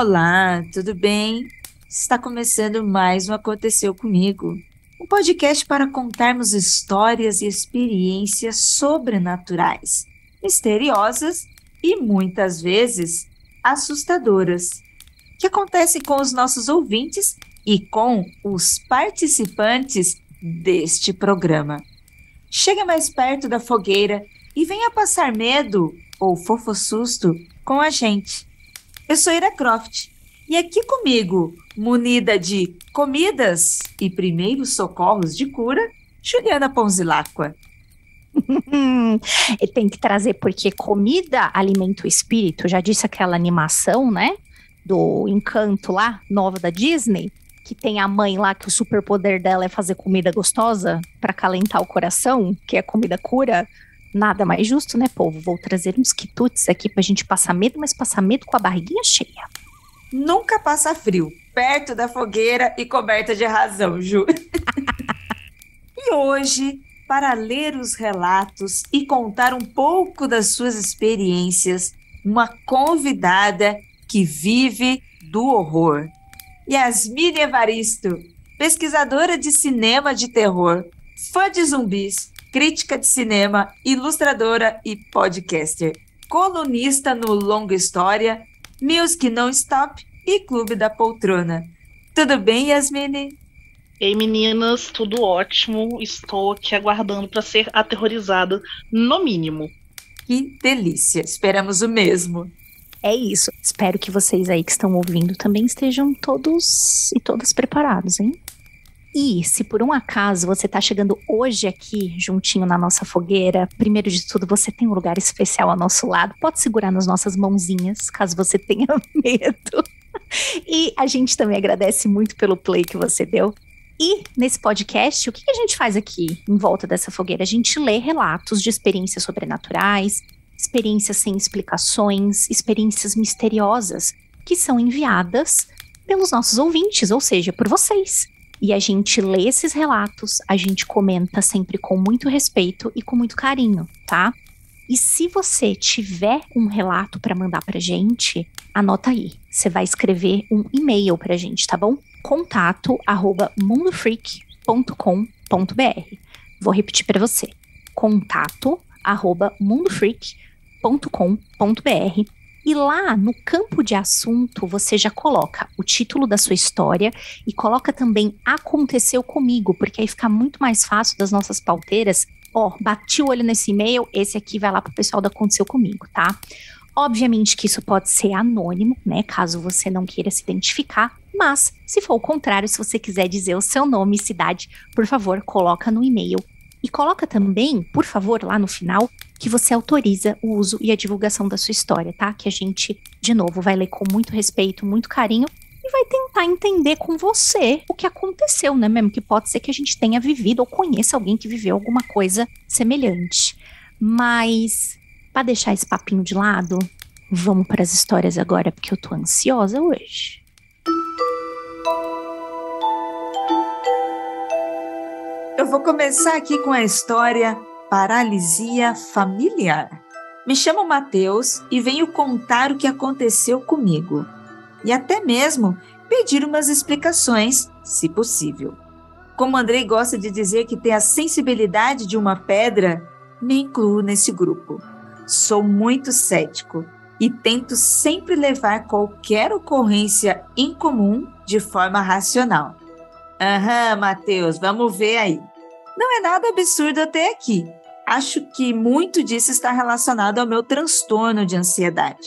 Olá, tudo bem? Está começando mais um Aconteceu Comigo, um podcast para contarmos histórias e experiências sobrenaturais, misteriosas e muitas vezes assustadoras, que acontecem com os nossos ouvintes e com os participantes deste programa. Chegue mais perto da fogueira e venha passar medo ou fofo susto com a gente. Eu sou Ira Croft e aqui comigo, munida de comidas e primeiros socorros de cura, Juliana Ponzilacqua. Tem que trazer porque comida alimenta o espírito. Já disse aquela animação, né? Do Encanto lá, nova da Disney, que tem a mãe lá que o superpoder dela é fazer comida gostosa para calentar o coração, que é comida cura. Nada mais justo, né, povo? Vou trazer uns quitutes aqui pra gente passar medo, mas passar medo com a barriguinha cheia. Nunca passa frio, perto da fogueira e coberta de razão, Ju. e hoje, para ler os relatos e contar um pouco das suas experiências, uma convidada que vive do horror. Yasmine Evaristo, pesquisadora de cinema de terror, fã de zumbis, crítica de cinema, ilustradora e podcaster, colunista no Longa História, Music Non Stop e Clube da Poltrona. Tudo bem, Yasmine? Ei, meninas, tudo ótimo. Estou aqui aguardando para ser aterrorizada, no mínimo. Que delícia! Esperamos o mesmo. É isso. Espero que vocês aí que estão ouvindo também estejam todos e todas preparados, hein? E se por um acaso você está chegando hoje aqui, juntinho na nossa fogueira, primeiro de tudo, você tem um lugar especial ao nosso lado, pode segurar nas nossas mãozinhas, caso você tenha medo. E a gente também agradece muito pelo play que você deu. E nesse podcast, o que a gente faz aqui em volta dessa fogueira? A gente lê relatos de experiências sobrenaturais, experiências sem explicações, experiências misteriosas que são enviadas pelos nossos ouvintes, ou seja, por vocês. E a gente lê esses relatos, a gente comenta sempre com muito respeito e com muito carinho, tá? E se você tiver um relato para mandar pra gente, anota aí. Você vai escrever um e-mail pra gente, tá bom? Contato arroba mundofreak.com.br. Vou repetir para você. Contato arroba mundofreak.com.br e lá no campo de assunto você já coloca o título da sua história e coloca também aconteceu comigo, porque aí fica muito mais fácil das nossas pauteiras. Ó, bati o olho nesse e-mail, esse aqui vai lá pro pessoal da Aconteceu Comigo, tá? Obviamente que isso pode ser anônimo, né? Caso você não queira se identificar. Mas, se for o contrário, se você quiser dizer o seu nome e cidade, por favor, coloca no e-mail. E coloca também, por favor, lá no final, que você autoriza o uso e a divulgação da sua história, tá? Que a gente, de novo, vai ler com muito respeito, muito carinho e vai tentar entender com você o que aconteceu, né? Mesmo que pode ser que a gente tenha vivido ou conheça alguém que viveu alguma coisa semelhante. Mas, para deixar esse papinho de lado, vamos para as histórias agora, porque eu tô ansiosa hoje. Eu vou começar aqui com a história paralisia familiar. Me chamo Mateus e venho contar o que aconteceu comigo e até mesmo pedir umas explicações, se possível. Como Andrei gosta de dizer que tem a sensibilidade de uma pedra, me incluo nesse grupo. Sou muito cético e tento sempre levar qualquer ocorrência incomum de forma racional. Aham, Matheus, vamos ver aí. Não é nada absurdo até aqui. Acho que muito disso está relacionado ao meu transtorno de ansiedade.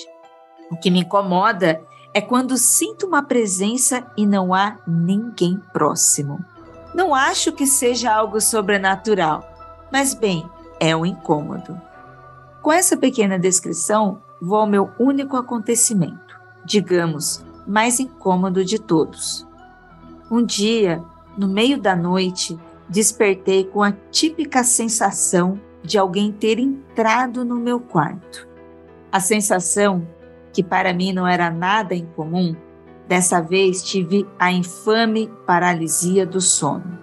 O que me incomoda é quando sinto uma presença e não há ninguém próximo. Não acho que seja algo sobrenatural, mas bem, é um incômodo. Com essa pequena descrição, vou ao meu único acontecimento, digamos, mais incômodo de todos. Um dia, no meio da noite, despertei com a típica sensação de alguém ter entrado no meu quarto. A sensação, que para mim não era nada incomum, dessa vez tive a infame paralisia do sono.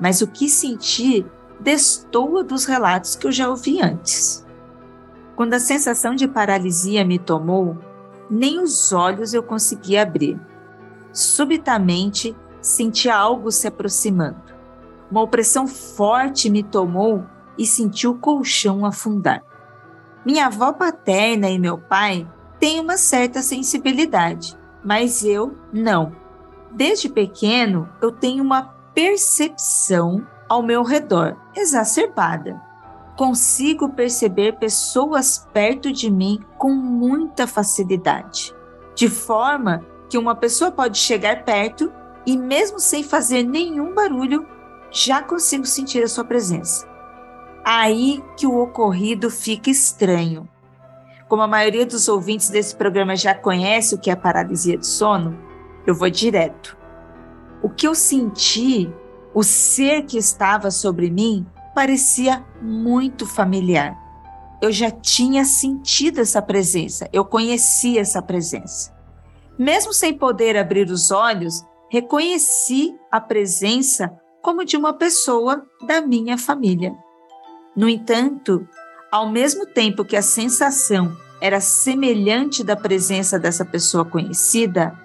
Mas o que senti destoa dos relatos que eu já ouvi antes. Quando a sensação de paralisia me tomou, nem os olhos eu conseguia abrir. Subitamente, senti algo se aproximando. Uma opressão forte me tomou e senti o colchão afundar. Minha avó paterna e meu pai têm uma certa sensibilidade, mas eu não. Desde pequeno, eu tenho uma percepção ao meu redor exacerbada. Consigo perceber pessoas perto de mim com muita facilidade, de forma que uma pessoa pode chegar perto e, mesmo sem fazer nenhum barulho, já consigo sentir a sua presença. Aí que o ocorrido fica estranho. Como a maioria dos ouvintes desse programa já conhece o que é paralisia de sono, eu vou direto. O que eu senti, o ser que estava sobre mim, parecia muito familiar. Eu já tinha sentido essa presença, eu conhecia essa presença. Mesmo sem poder abrir os olhos, reconheci a presença como de uma pessoa da minha família. No entanto, ao mesmo tempo que a sensação era semelhante da presença dessa pessoa conhecida,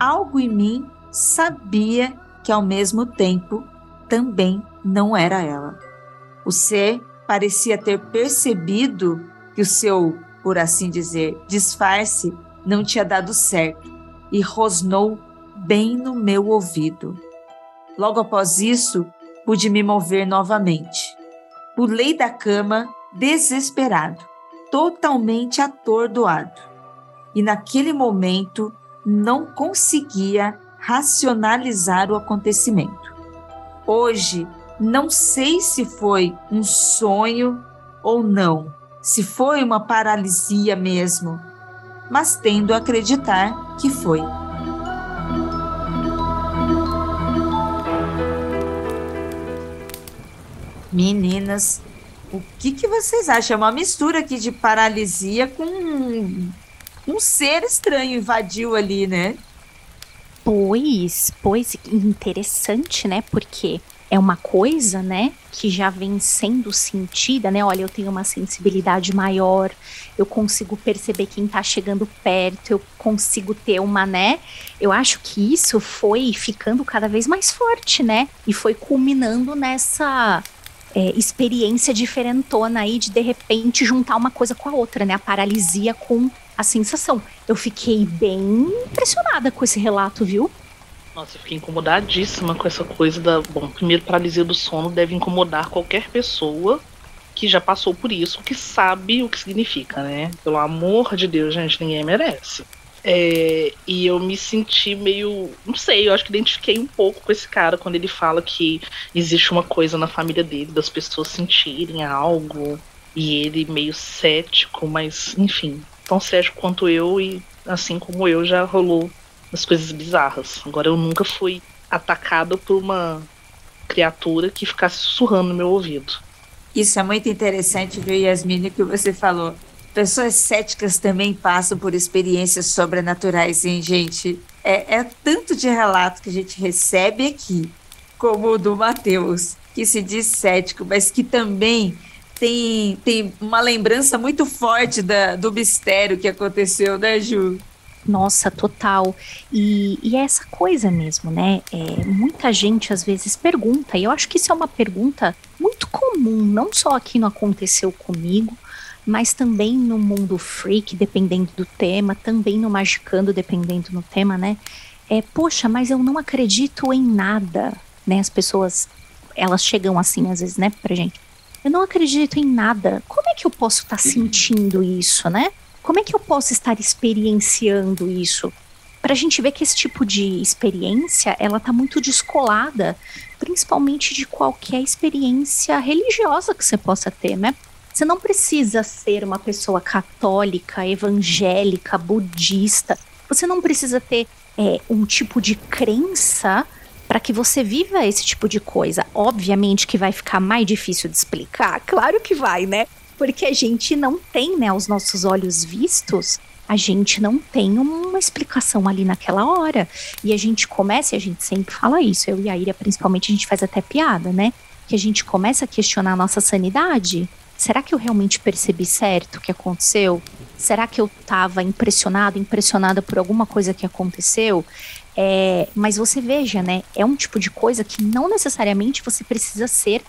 algo em mim sabia que ao mesmo tempo também não era ela. O ser parecia ter percebido que o seu, por assim dizer, disfarce não tinha dado certo e rosnou bem no meu ouvido. Logo após isso, pude me mover novamente. Pulei da cama, desesperado, totalmente atordoado. E naquele momento não conseguia racionalizar o acontecimento. Hoje, não sei se foi um sonho ou não, se foi uma paralisia mesmo, mas tendo a acreditar que foi. Meninas, o que, que vocês acham? É uma mistura aqui de paralisia com um, um ser estranho invadiu ali, né? Pois, pois, interessante, né? Porque é uma coisa, né, que já vem sendo sentida, né? Olha, eu tenho uma sensibilidade maior, eu consigo perceber quem tá chegando perto, eu consigo ter uma, né? Eu acho que isso foi ficando cada vez mais forte, né? E foi culminando nessa é, experiência diferentona aí de de repente juntar uma coisa com a outra, né? A paralisia com a sensação. Eu fiquei bem impressionada com esse relato, viu? Nossa, eu fiquei incomodadíssima com essa coisa da. Bom, primeiro, paralisia do sono deve incomodar qualquer pessoa que já passou por isso, que sabe o que significa, né? Pelo amor de Deus, gente, ninguém merece. É, e eu me senti meio. Não sei, eu acho que identifiquei um pouco com esse cara quando ele fala que existe uma coisa na família dele, das pessoas sentirem algo. E ele meio cético, mas enfim, tão cético quanto eu, e assim como eu, já rolou as coisas bizarras. Agora eu nunca fui atacado por uma criatura que ficasse sussurrando no meu ouvido. Isso é muito interessante, viu, Yasmine, que você falou. Pessoas céticas também passam por experiências sobrenaturais, hein, gente? É, é tanto de relato que a gente recebe aqui, como o do Mateus, que se diz cético, mas que também tem, tem uma lembrança muito forte da, do mistério que aconteceu, né, Ju? Nossa, total. E, e é essa coisa mesmo, né? É, muita gente às vezes pergunta, e eu acho que isso é uma pergunta muito comum, não só aqui no Aconteceu Comigo, mas também no mundo freak, dependendo do tema, também no magicando, dependendo do tema, né? É, poxa, mas eu não acredito em nada, né? As pessoas, elas chegam assim às vezes, né, pra gente. Eu não acredito em nada. Como é que eu posso estar tá sentindo isso, né? Como é que eu posso estar experienciando isso? Para a gente ver que esse tipo de experiência, ela tá muito descolada, principalmente de qualquer experiência religiosa que você possa ter, né? Você não precisa ser uma pessoa católica, evangélica, budista. Você não precisa ter é, um tipo de crença para que você viva esse tipo de coisa. Obviamente que vai ficar mais difícil de explicar, claro que vai, né? Porque a gente não tem, né, aos nossos olhos vistos, a gente não tem uma explicação ali naquela hora. E a gente começa, e a gente sempre fala isso, eu e a Ira principalmente, a gente faz até piada, né? Que a gente começa a questionar a nossa sanidade será que eu realmente percebi certo o que aconteceu? Será que eu estava impressionado, impressionada por alguma coisa que aconteceu? É, mas você veja, né? É um tipo de coisa que não necessariamente você precisa ser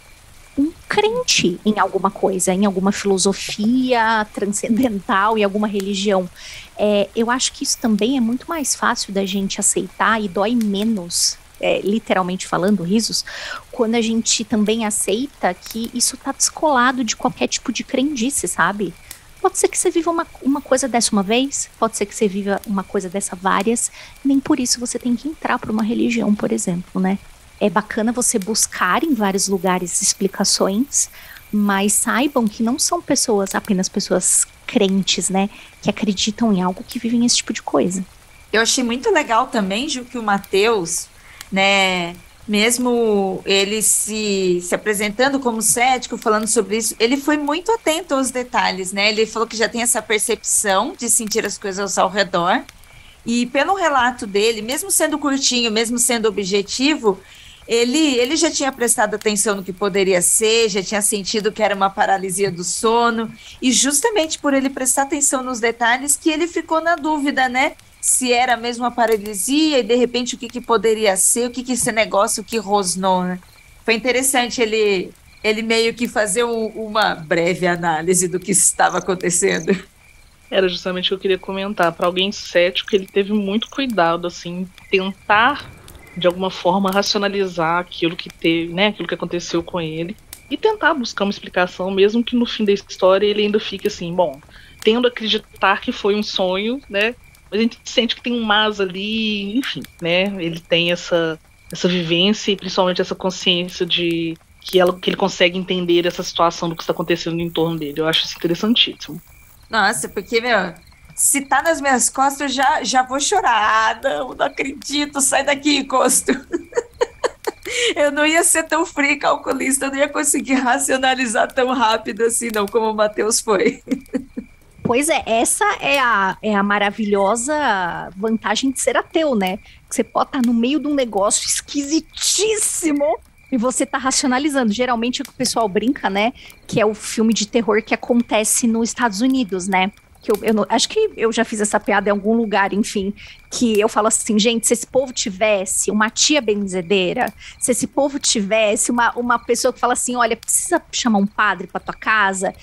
um crente em alguma coisa, em alguma filosofia transcendental, em alguma religião. É, eu acho que isso também é muito mais fácil da gente aceitar e dói menos é, literalmente falando, risos, quando a gente também aceita que isso está descolado de qualquer tipo de crendice, sabe? Pode ser que você viva uma, uma coisa dessa uma vez, pode ser que você viva uma coisa dessa várias, nem por isso você tem que entrar para uma religião, por exemplo, né? É bacana você buscar em vários lugares explicações, mas saibam que não são pessoas, apenas pessoas crentes, né? Que acreditam em algo que vivem esse tipo de coisa. Eu achei muito legal também, Ju, que o Matheus né? Mesmo ele se, se apresentando como cético, falando sobre isso, ele foi muito atento aos detalhes, né? Ele falou que já tem essa percepção de sentir as coisas ao redor. E pelo relato dele, mesmo sendo curtinho, mesmo sendo objetivo, ele, ele já tinha prestado atenção no que poderia ser, já tinha sentido que era uma paralisia do sono, e justamente por ele prestar atenção nos detalhes que ele ficou na dúvida, né? Se era mesmo uma paralisia e de repente o que, que poderia ser, o que, que esse negócio que rosnou, né? Foi interessante ele, ele meio que fazer um, uma breve análise do que estava acontecendo. Era justamente o que eu queria comentar. Para alguém cético, ele teve muito cuidado, assim, tentar de alguma forma racionalizar aquilo que teve, né, aquilo que aconteceu com ele e tentar buscar uma explicação, mesmo que no fim da história ele ainda fique assim, bom, tendo a acreditar que foi um sonho, né, mas a gente sente que tem um mas ali, enfim, né? Ele tem essa, essa vivência e principalmente essa consciência de que, ela, que ele consegue entender essa situação do que está acontecendo em torno dele. Eu acho isso interessantíssimo. Nossa, porque, meu, se tá nas minhas costas, já, já vou chorar. Ah, não, não acredito, sai daqui, encosto. eu não ia ser tão frio calculista, eu não ia conseguir racionalizar tão rápido assim, não, como o Matheus foi. Pois é, essa é a, é a maravilhosa vantagem de ser ateu, né? Você pode estar no meio de um negócio esquisitíssimo e você tá racionalizando. Geralmente o pessoal brinca, né? Que é o filme de terror que acontece nos Estados Unidos, né? Que eu, eu não, acho que eu já fiz essa piada em algum lugar, enfim, que eu falo assim, gente, se esse povo tivesse uma tia benzedeira, se esse povo tivesse uma, uma pessoa que fala assim, olha, precisa chamar um padre para tua casa,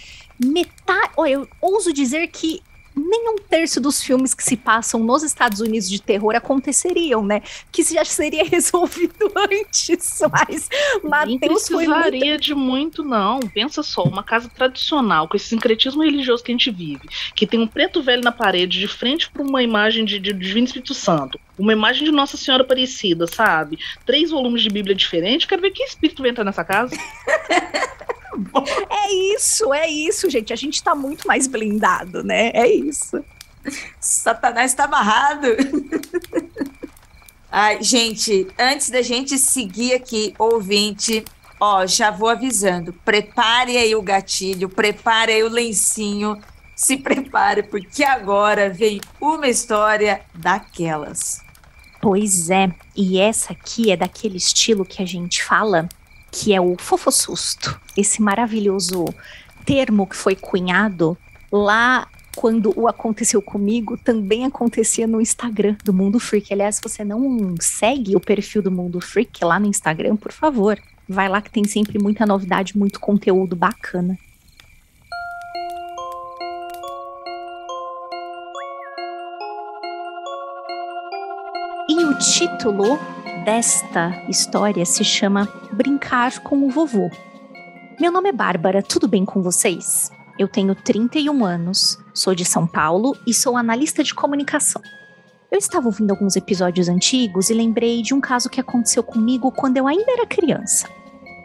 metade. Olha, eu ouso dizer que nem um terço dos filmes que se passam nos Estados Unidos de terror aconteceriam, né? Que já seria resolvido antes, mas Matheus foi precisaria muito... de muito, não. Pensa só, uma casa tradicional, com esse sincretismo religioso que a gente vive, que tem um preto velho na parede, de frente para uma imagem de, de, Divino Espírito Santo, uma imagem de Nossa Senhora Aparecida, sabe? Três volumes de Bíblia diferentes, quero ver que espírito vai entrar nessa casa. É isso, é isso, gente. A gente tá muito mais blindado, né? É isso. Satanás tá amarrado. Ai, gente, antes da gente seguir aqui, ouvinte, ó, já vou avisando. Prepare aí o gatilho, prepare aí o lencinho, se prepare, porque agora vem uma história daquelas. Pois é, e essa aqui é daquele estilo que a gente fala que é o fofossusto, esse maravilhoso termo que foi cunhado lá quando o aconteceu comigo, também acontecia no Instagram do Mundo Freak. Aliás, se você não segue o perfil do Mundo Freak lá no Instagram, por favor, vai lá que tem sempre muita novidade, muito conteúdo bacana. E o título desta história se chama Brincar com o Vovô. Meu nome é Bárbara, tudo bem com vocês? Eu tenho 31 anos, sou de São Paulo e sou analista de comunicação. Eu estava ouvindo alguns episódios antigos e lembrei de um caso que aconteceu comigo quando eu ainda era criança.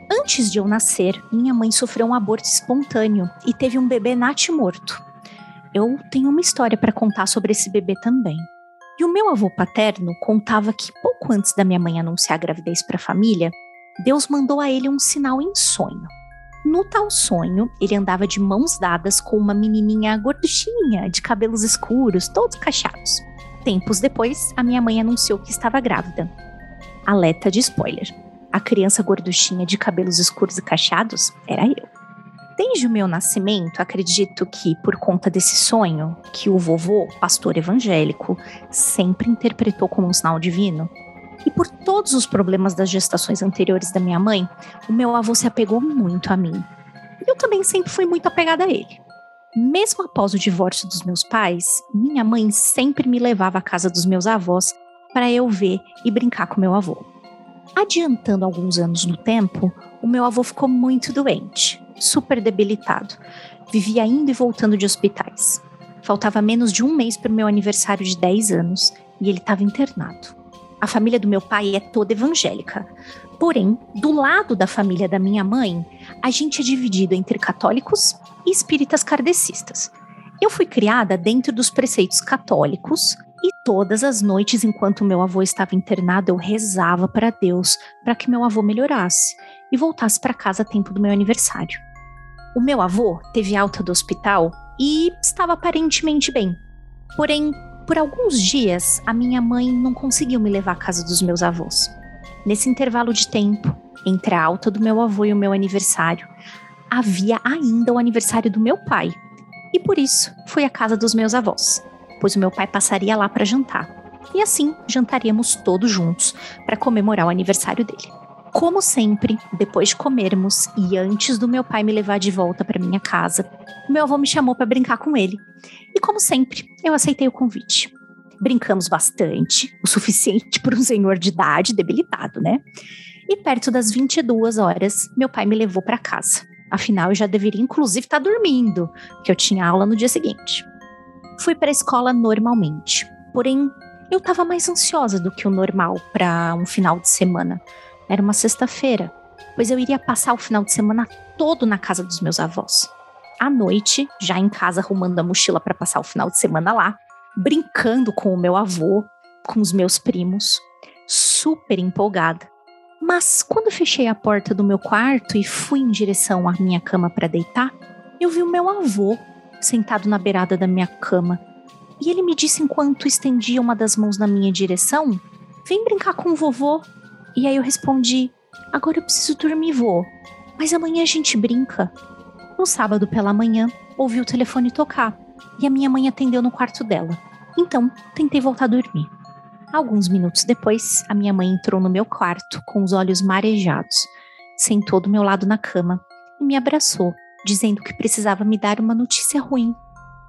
Antes de eu nascer, minha mãe sofreu um aborto espontâneo e teve um bebê morto. Eu tenho uma história para contar sobre esse bebê também. E o meu avô paterno contava que pouco antes da minha mãe anunciar a gravidez para a família, Deus mandou a ele um sinal em sonho. No tal sonho, ele andava de mãos dadas com uma menininha gorduchinha, de cabelos escuros, todos cacheados. Tempos depois, a minha mãe anunciou que estava grávida. Alerta de spoiler. A criança gorduchinha de cabelos escuros e cacheados era eu. Desde o meu nascimento, acredito que, por conta desse sonho, que o vovô, pastor evangélico, sempre interpretou como um sinal divino, e por todos os problemas das gestações anteriores da minha mãe, o meu avô se apegou muito a mim. E eu também sempre fui muito apegada a ele. Mesmo após o divórcio dos meus pais, minha mãe sempre me levava à casa dos meus avós para eu ver e brincar com meu avô. Adiantando alguns anos no tempo, o meu avô ficou muito doente, super debilitado. Vivia indo e voltando de hospitais. Faltava menos de um mês para o meu aniversário de 10 anos e ele estava internado. A família do meu pai é toda evangélica. Porém, do lado da família da minha mãe, a gente é dividido entre católicos e espíritas kardecistas. Eu fui criada dentro dos preceitos católicos e todas as noites, enquanto meu avô estava internado, eu rezava para Deus para que meu avô melhorasse e voltasse para casa a tempo do meu aniversário. O meu avô teve alta do hospital e estava aparentemente bem. Porém, por alguns dias, a minha mãe não conseguiu me levar à casa dos meus avós. Nesse intervalo de tempo, entre a alta do meu avô e o meu aniversário, havia ainda o aniversário do meu pai. E por isso fui à casa dos meus avós, pois o meu pai passaria lá para jantar. E assim jantaríamos todos juntos para comemorar o aniversário dele. Como sempre, depois de comermos e antes do meu pai me levar de volta para minha casa, meu avô me chamou para brincar com ele. E como sempre, eu aceitei o convite. Brincamos bastante, o suficiente para um senhor de idade debilitado, né? E perto das 22 horas, meu pai me levou para casa. Afinal, eu já deveria inclusive estar tá dormindo, porque eu tinha aula no dia seguinte. Fui para a escola normalmente, porém eu estava mais ansiosa do que o normal para um final de semana. Era uma sexta-feira, pois eu iria passar o final de semana todo na casa dos meus avós à noite, já em casa arrumando a mochila para passar o final de semana lá, brincando com o meu avô, com os meus primos, super empolgada. Mas quando fechei a porta do meu quarto e fui em direção à minha cama para deitar, eu vi o meu avô sentado na beirada da minha cama. E ele me disse enquanto estendia uma das mãos na minha direção: Vem brincar com o vovô. E aí eu respondi: Agora eu preciso dormir, vô. Mas amanhã a gente brinca. No sábado pela manhã, ouvi o telefone tocar e a minha mãe atendeu no quarto dela. Então, tentei voltar a dormir. Alguns minutos depois, a minha mãe entrou no meu quarto com os olhos marejados, sentou do meu lado na cama e me abraçou, dizendo que precisava me dar uma notícia ruim.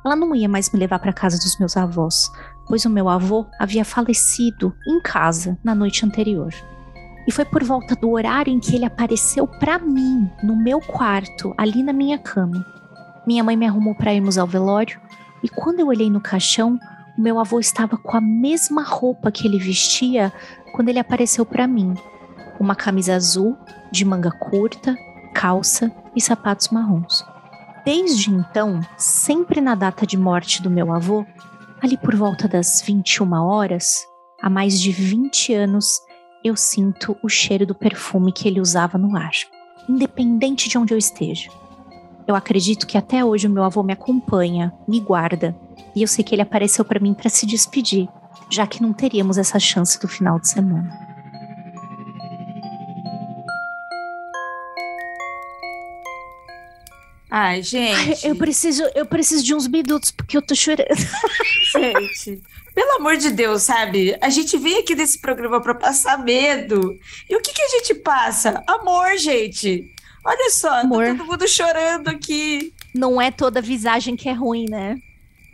Ela não ia mais me levar para casa dos meus avós, pois o meu avô havia falecido em casa na noite anterior. E foi por volta do horário em que ele apareceu para mim, no meu quarto, ali na minha cama. Minha mãe me arrumou para irmos ao velório, e quando eu olhei no caixão, o meu avô estava com a mesma roupa que ele vestia quando ele apareceu para mim. Uma camisa azul, de manga curta, calça e sapatos marrons. Desde então, sempre na data de morte do meu avô, ali por volta das 21 horas, há mais de 20 anos, eu sinto o cheiro do perfume que ele usava no ar, independente de onde eu esteja. Eu acredito que até hoje o meu avô me acompanha, me guarda, e eu sei que ele apareceu para mim para se despedir, já que não teríamos essa chance do final de semana. Ai, gente. Ai, eu preciso, eu preciso de uns minutos porque eu tô chorando. Gente, pelo amor de Deus, sabe? A gente vem aqui desse programa para passar medo. E o que, que a gente passa? Amor, gente. Olha só, tá Amor. tá todo mundo chorando aqui. Não é toda visagem que é ruim, né?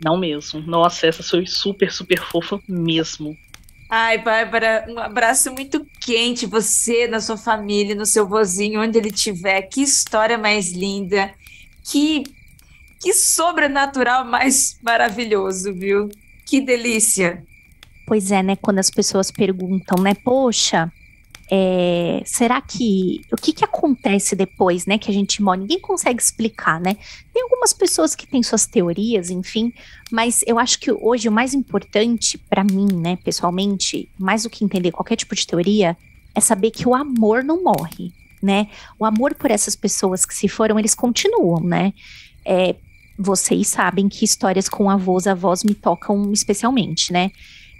Não mesmo. Nossa, essa foi super, super fofa mesmo. Ai, Bárbara, um abraço muito quente. Você, na sua família, no seu vozinho, onde ele estiver. Que história mais linda. Que, que sobrenatural mais maravilhoso, viu? Que delícia! Pois é, né? Quando as pessoas perguntam, né? Poxa, é, será que o que, que acontece depois, né, que a gente morre? Ninguém consegue explicar, né? Tem algumas pessoas que têm suas teorias, enfim, mas eu acho que hoje o mais importante para mim, né, pessoalmente, mais do que entender qualquer tipo de teoria, é saber que o amor não morre, né? O amor por essas pessoas que se foram, eles continuam, né? É, vocês sabem que histórias com avós, avós me tocam especialmente, né?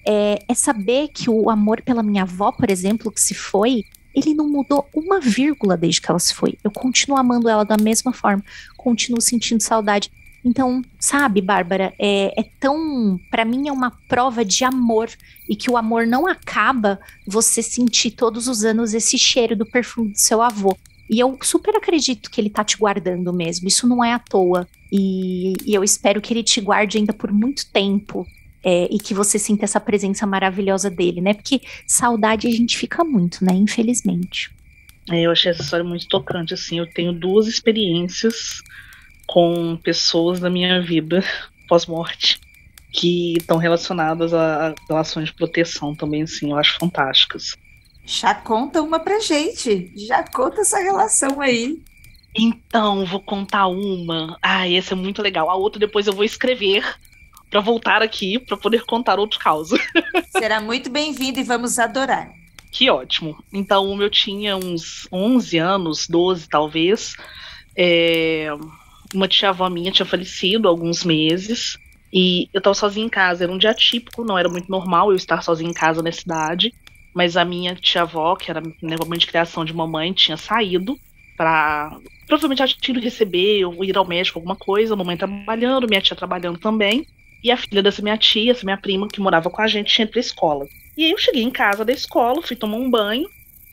É, é, saber que o amor pela minha avó, por exemplo, que se foi, ele não mudou uma vírgula desde que ela se foi. Eu continuo amando ela da mesma forma, continuo sentindo saudade. Então, sabe, Bárbara, é, é tão. para mim é uma prova de amor e que o amor não acaba você sentir todos os anos esse cheiro do perfume do seu avô. E eu super acredito que ele tá te guardando mesmo. Isso não é à toa. E, e eu espero que ele te guarde ainda por muito tempo. É, e que você sinta essa presença maravilhosa dele, né? Porque saudade a gente fica muito, né? Infelizmente. É, eu achei essa história muito tocante, assim. Eu tenho duas experiências com pessoas da minha vida pós-morte que estão relacionadas a relações de proteção também, assim. Eu acho fantásticas. Já conta uma pra gente. Já conta essa relação aí. Então, vou contar uma. Ah, essa é muito legal. A outra depois eu vou escrever para voltar aqui para poder contar outro caso. Será muito bem-vindo e vamos adorar. Que ótimo. Então, eu tinha uns 11 anos, 12 talvez. É... Uma tia-avó minha tinha falecido há alguns meses. E eu estava sozinha em casa. Era um dia típico, não era muito normal eu estar sozinha em casa na cidade. Mas a minha tia-avó, que era né, mãe de criação de mamãe, tinha saído para provavelmente ela tinha ido receber ou ir ao médico, alguma coisa. A mamãe trabalhando, minha tia trabalhando também. E a filha dessa minha tia, essa minha prima, que morava com a gente, tinha ido pra escola. E aí eu cheguei em casa da escola, fui tomar um banho.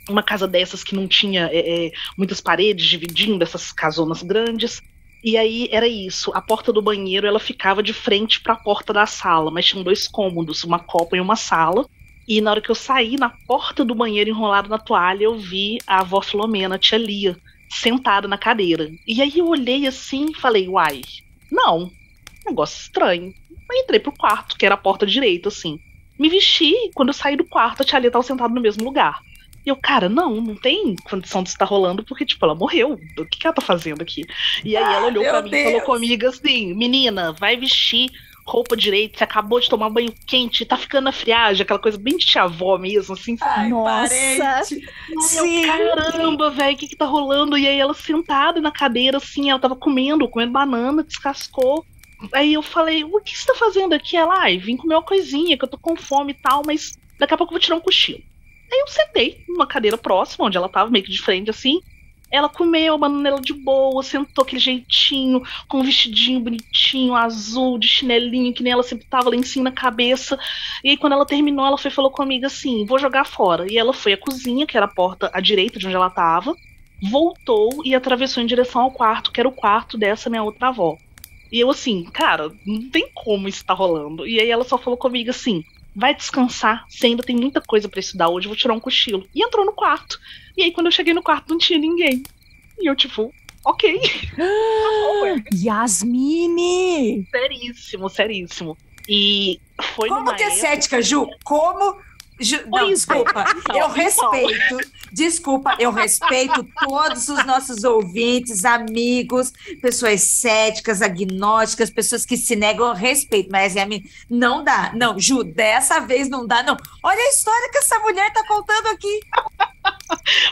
Uma casa dessas que não tinha é, é, muitas paredes dividindo, essas casonas grandes. E aí era isso, a porta do banheiro ela ficava de frente para a porta da sala, mas tinham dois cômodos, uma copa e uma sala. E na hora que eu saí na porta do banheiro enrolado na toalha, eu vi a avó Filomena, a tia Lia, sentada na cadeira. E aí eu olhei assim e falei, uai, não, negócio estranho. Eu entrei pro quarto, que era a porta direita, assim. Me vesti e quando eu saí do quarto, a tia Lia tava sentada no mesmo lugar. E eu, cara, não, não tem condição de estar rolando, porque, tipo, ela morreu. O que, que ela tá fazendo aqui? E aí ela olhou ah, pra mim e falou comigo assim: menina, vai vestir roupa direito, você acabou de tomar banho quente, tá ficando na friagem, aquela coisa bem de tia-avó mesmo, assim. Ai, Nossa! Sim. caramba, velho, o que que tá rolando? E aí ela sentada na cadeira, assim, ela tava comendo, comendo banana, descascou. Aí eu falei, o que você tá fazendo aqui? Ela, ai, vim comer uma coisinha, que eu tô com fome e tal, mas daqui a pouco eu vou tirar um cochilo. Aí eu sentei numa cadeira próxima, onde ela tava, meio que de frente, assim. Ela comeu a banana de boa, sentou aquele jeitinho, com um vestidinho bonitinho, azul, de chinelinho, que nem ela sempre tava lá em cima na cabeça. E aí, quando ela terminou, ela foi falou comigo assim: vou jogar fora. E ela foi à cozinha, que era a porta à direita de onde ela tava, voltou e atravessou em direção ao quarto, que era o quarto dessa minha outra avó. E eu assim, cara, não tem como isso tá rolando. E aí ela só falou comigo assim: vai descansar, você ainda tem muita coisa para estudar hoje, vou tirar um cochilo. E entrou no quarto. E aí quando eu cheguei no quarto não tinha ninguém. E eu, tipo, ok. Yasmine! Seríssimo, seríssimo. E foi Como que é cética, Ju? Como não, desculpa, eu respeito, desculpa, eu respeito todos os nossos ouvintes, amigos, pessoas céticas, agnósticas, pessoas que se negam, eu respeito, mas a mim não dá, não, Ju, dessa vez não dá, não. Olha a história que essa mulher tá contando aqui.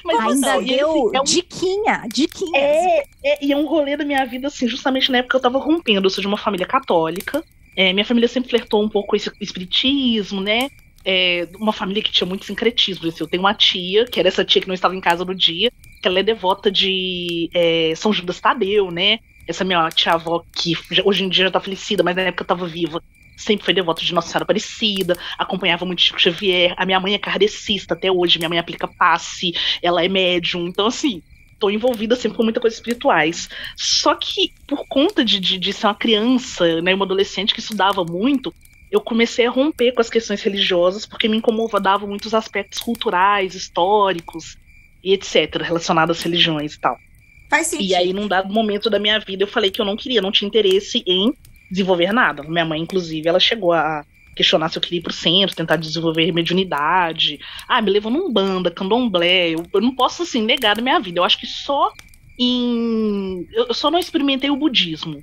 Mas ainda assim, deu é um... diquinha, diquinha. É, é, e é um rolê da minha vida, assim, justamente na época que eu tava rompendo. Eu sou de uma família católica. É, minha família sempre flertou um pouco com esse espiritismo, né? É, uma família que tinha muito sincretismo. Assim, eu tenho uma tia, que era essa tia que não estava em casa no dia, que ela é devota de é, São Judas Tadeu, né? Essa minha tia-avó, que hoje em dia já está falecida, mas na época estava viva, sempre foi devota de Nossa Senhora Aparecida, acompanhava muito Chico Xavier. A minha mãe é kardecista até hoje, minha mãe aplica passe, ela é médium. Então, assim, tô envolvida sempre com muita coisa espirituais. Só que, por conta de, de, de ser uma criança, né, uma adolescente que estudava muito, eu comecei a romper com as questões religiosas porque me incomodavam muitos aspectos culturais, históricos e etc, relacionados às religiões e tal. Faz sentido. E aí, num dado momento da minha vida, eu falei que eu não queria, não tinha interesse em desenvolver nada. Minha mãe, inclusive, ela chegou a questionar se eu queria ir pro centro, tentar desenvolver mediunidade. Ah, me levou num banda, candomblé. Eu, eu não posso, assim, negar da minha vida. Eu acho que só em. Eu só não experimentei o budismo.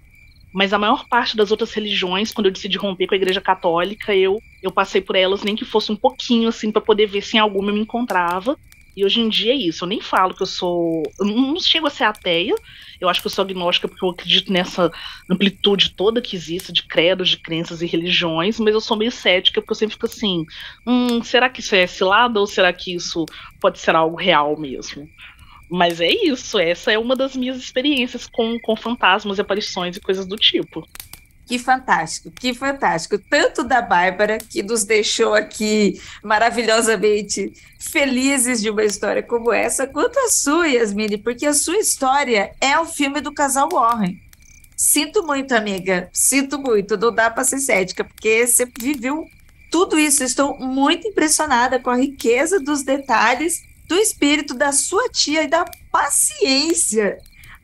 Mas a maior parte das outras religiões, quando eu decidi romper com a Igreja Católica, eu, eu passei por elas, nem que fosse um pouquinho, assim, para poder ver se em alguma eu me encontrava. E hoje em dia é isso. Eu nem falo que eu sou. Eu não chego a ser ateia. Eu acho que eu sou agnóstica porque eu acredito nessa amplitude toda que existe de credos, de crenças e religiões, mas eu sou meio cética porque eu sempre fico assim: hum, será que isso é cilada ou será que isso pode ser algo real mesmo? Mas é isso, essa é uma das minhas experiências com, com fantasmas, aparições e coisas do tipo. Que fantástico, que fantástico. Tanto da Bárbara, que nos deixou aqui maravilhosamente felizes de uma história como essa, quanto a sua, Yasmine, porque a sua história é o filme do casal Warren. Sinto muito, amiga, sinto muito. Não dá para ser cética, porque você viveu tudo isso. Estou muito impressionada com a riqueza dos detalhes do espírito da sua tia e da paciência.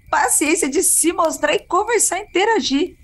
Paciência de se mostrar e conversar, interagir.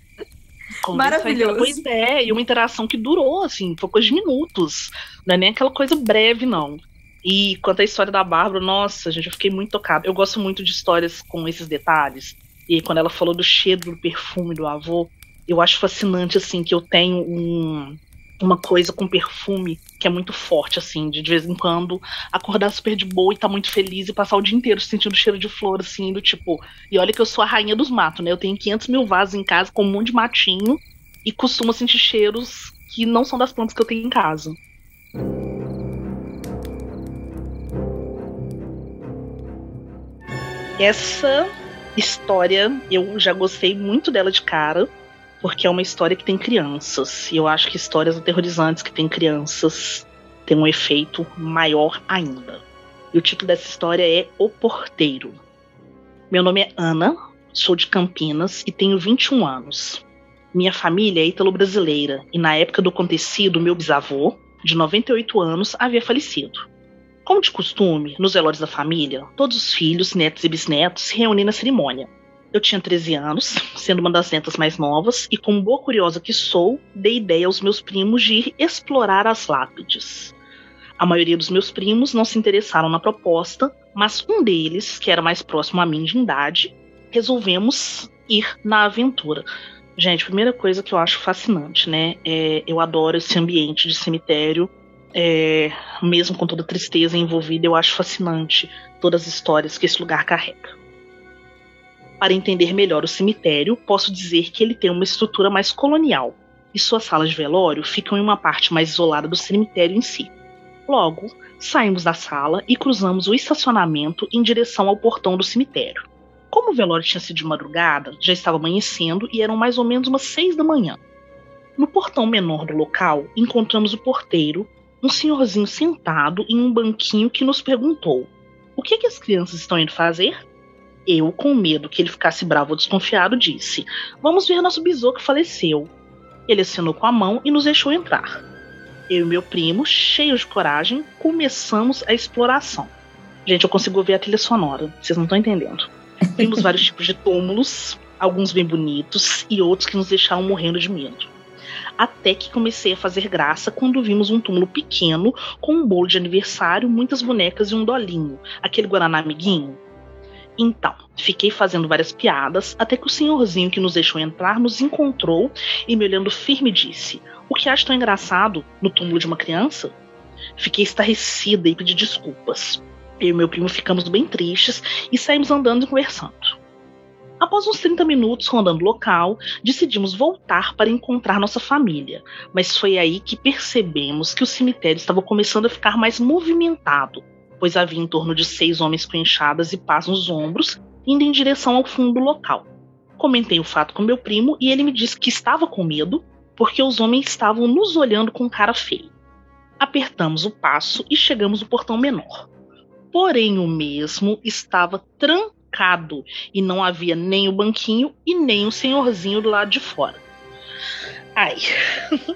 Maravilhoso. Pois é, e uma interação que durou, assim, foi coisa de minutos. Não é nem aquela coisa breve, não. E quanto à história da Bárbara, nossa, gente, eu fiquei muito tocada. Eu gosto muito de histórias com esses detalhes. E quando ela falou do cheiro do perfume do avô, eu acho fascinante, assim, que eu tenho um, uma coisa com perfume que é muito forte, assim, de de vez em quando acordar super de boa e tá muito feliz e passar o dia inteiro sentindo cheiro de flor, assim, do tipo. E olha que eu sou a rainha dos matos, né? Eu tenho 500 mil vasos em casa com um monte de matinho e costumo sentir cheiros que não são das plantas que eu tenho em casa. Essa história eu já gostei muito dela de cara porque é uma história que tem crianças. E eu acho que histórias aterrorizantes que têm crianças têm um efeito maior ainda. E o título dessa história é O Porteiro. Meu nome é Ana, sou de Campinas e tenho 21 anos. Minha família é ítalo-brasileira e na época do acontecido, meu bisavô, de 98 anos, havia falecido. Como de costume, nos velórios da família, todos os filhos, netos e bisnetos se reúnem na cerimônia. Eu tinha 13 anos, sendo uma das netas mais novas, e como boa curiosa que sou, dei ideia aos meus primos de ir explorar as lápides. A maioria dos meus primos não se interessaram na proposta, mas um deles, que era mais próximo a mim de idade, resolvemos ir na aventura. Gente, primeira coisa que eu acho fascinante, né? É, eu adoro esse ambiente de cemitério, é, mesmo com toda tristeza envolvida, eu acho fascinante todas as histórias que esse lugar carrega. Para entender melhor o cemitério, posso dizer que ele tem uma estrutura mais colonial, e suas salas de velório ficam em uma parte mais isolada do cemitério em si. Logo, saímos da sala e cruzamos o estacionamento em direção ao portão do cemitério. Como o velório tinha sido de madrugada, já estava amanhecendo e eram mais ou menos umas seis da manhã. No portão menor do local, encontramos o porteiro, um senhorzinho sentado em um banquinho que nos perguntou: O que, é que as crianças estão indo fazer? Eu, com medo que ele ficasse bravo ou desconfiado, disse: Vamos ver nosso bisô que faleceu. Ele assinou com a mão e nos deixou entrar. Eu e meu primo, cheios de coragem, começamos a exploração. Gente, eu consigo ver a trilha sonora, vocês não estão entendendo. Vimos vários tipos de túmulos, alguns bem bonitos e outros que nos deixaram morrendo de medo. Até que comecei a fazer graça quando vimos um túmulo pequeno com um bolo de aniversário, muitas bonecas e um dolinho, aquele Guaraná amiguinho. Então, fiquei fazendo várias piadas até que o senhorzinho que nos deixou entrar nos encontrou e me olhando firme disse: O que acha tão engraçado no túmulo de uma criança? Fiquei estarrecida e pedi desculpas. Eu e meu primo ficamos bem tristes e saímos andando e conversando. Após uns 30 minutos rondando o local, decidimos voltar para encontrar nossa família, mas foi aí que percebemos que o cemitério estava começando a ficar mais movimentado pois havia em torno de seis homens com enxadas e pás nos ombros, indo em direção ao fundo do local. Comentei o fato com meu primo e ele me disse que estava com medo porque os homens estavam nos olhando com cara feia. Apertamos o passo e chegamos no portão menor. Porém, o mesmo estava trancado e não havia nem o banquinho e nem o senhorzinho do lado de fora. Ai.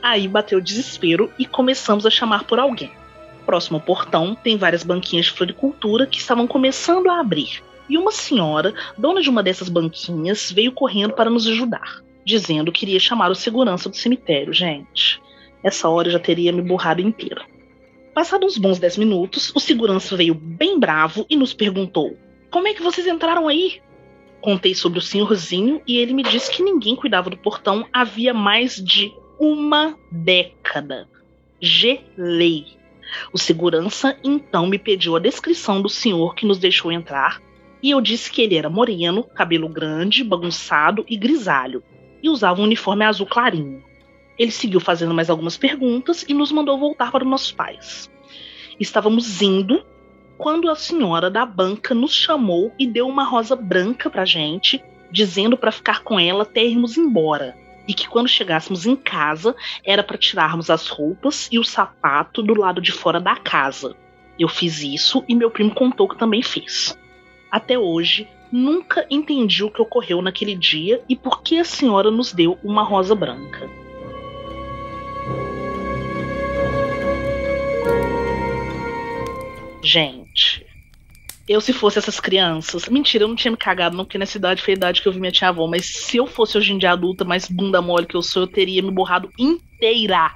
Aí bateu desespero e começamos a chamar por alguém próximo ao portão tem várias banquinhas de floricultura que estavam começando a abrir. E uma senhora, dona de uma dessas banquinhas, veio correndo para nos ajudar, dizendo que iria chamar o segurança do cemitério. Gente, essa hora eu já teria me borrado inteira. Passados uns bons 10 minutos, o segurança veio bem bravo e nos perguntou: Como é que vocês entraram aí? Contei sobre o senhorzinho e ele me disse que ninguém cuidava do portão havia mais de uma década. Gelei. O segurança então me pediu a descrição do senhor que nos deixou entrar e eu disse que ele era moreno, cabelo grande, bagunçado e grisalho, e usava um uniforme azul clarinho. Ele seguiu fazendo mais algumas perguntas e nos mandou voltar para os nossos pais. Estávamos indo quando a senhora da banca nos chamou e deu uma rosa branca para gente, dizendo para ficar com ela até irmos embora. E que quando chegássemos em casa era para tirarmos as roupas e o sapato do lado de fora da casa. Eu fiz isso e meu primo contou que também fez. Até hoje, nunca entendi o que ocorreu naquele dia e por que a senhora nos deu uma rosa branca. Gente, eu se fosse essas crianças. Mentira, eu não tinha me cagado, não, porque nessa idade foi a idade que eu vi minha tia avó. Mas se eu fosse hoje em dia adulta, mais bunda mole que eu sou, eu teria me borrado inteira.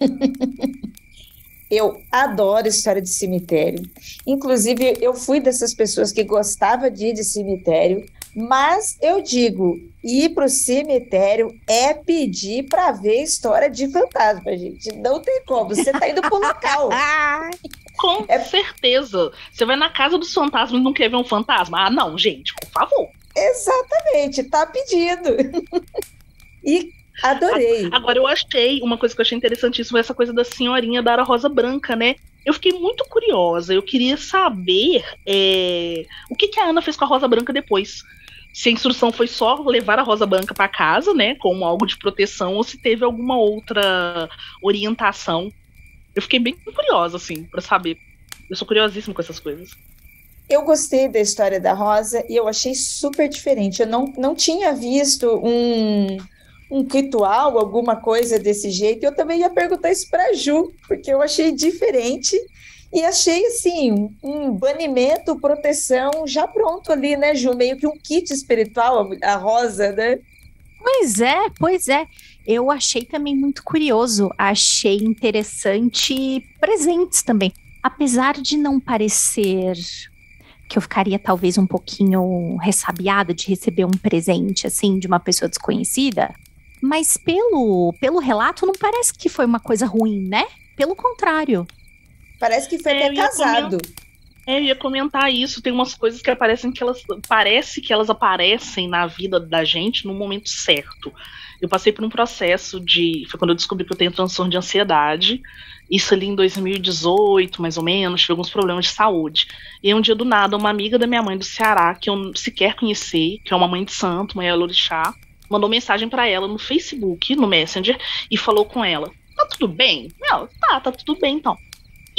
eu adoro história de cemitério. Inclusive, eu fui dessas pessoas que gostava de ir de cemitério. Mas eu digo, ir para o cemitério é pedir para ver história de fantasma, gente. Não tem como. Você está indo para o local. Com é... certeza. Você vai na casa dos fantasmas e não quer ver um fantasma? Ah, não, gente, por favor. Exatamente, tá pedindo. e adorei. Agora, eu achei, uma coisa que eu achei interessantíssima, essa coisa da senhorinha da Ara Rosa Branca, né? Eu fiquei muito curiosa, eu queria saber é, o que, que a Ana fez com a Rosa Branca depois se a instrução foi só levar a Rosa Branca para casa, né, como algo de proteção, ou se teve alguma outra orientação eu fiquei bem curiosa, assim, para saber. Eu sou curiosíssima com essas coisas. Eu gostei da história da Rosa e eu achei super diferente. Eu não, não tinha visto um, um ritual, alguma coisa desse jeito. Eu também ia perguntar isso para Ju, porque eu achei diferente e achei assim um banimento, proteção já pronto ali, né, Ju? Meio que um kit espiritual, a Rosa, né? Pois é, pois é. Eu achei também muito curioso, achei interessante presentes também. Apesar de não parecer que eu ficaria talvez um pouquinho ressabiada de receber um presente assim de uma pessoa desconhecida, mas pelo pelo relato não parece que foi uma coisa ruim, né? Pelo contrário. Parece que foi é, até casado. É, eu ia comentar isso. Tem umas coisas que aparecem que elas. Parece que elas aparecem na vida da gente no momento certo. Eu passei por um processo de. Foi quando eu descobri que eu tenho transtorno de ansiedade. Isso ali em 2018, mais ou menos, tive alguns problemas de saúde. E um dia do nada, uma amiga da minha mãe do Ceará, que eu sequer conheci, que é uma mãe de santo, mãe Elorixá, mandou mensagem para ela no Facebook, no Messenger, e falou com ela: Tá tudo bem? Ela, tá, tá tudo bem então.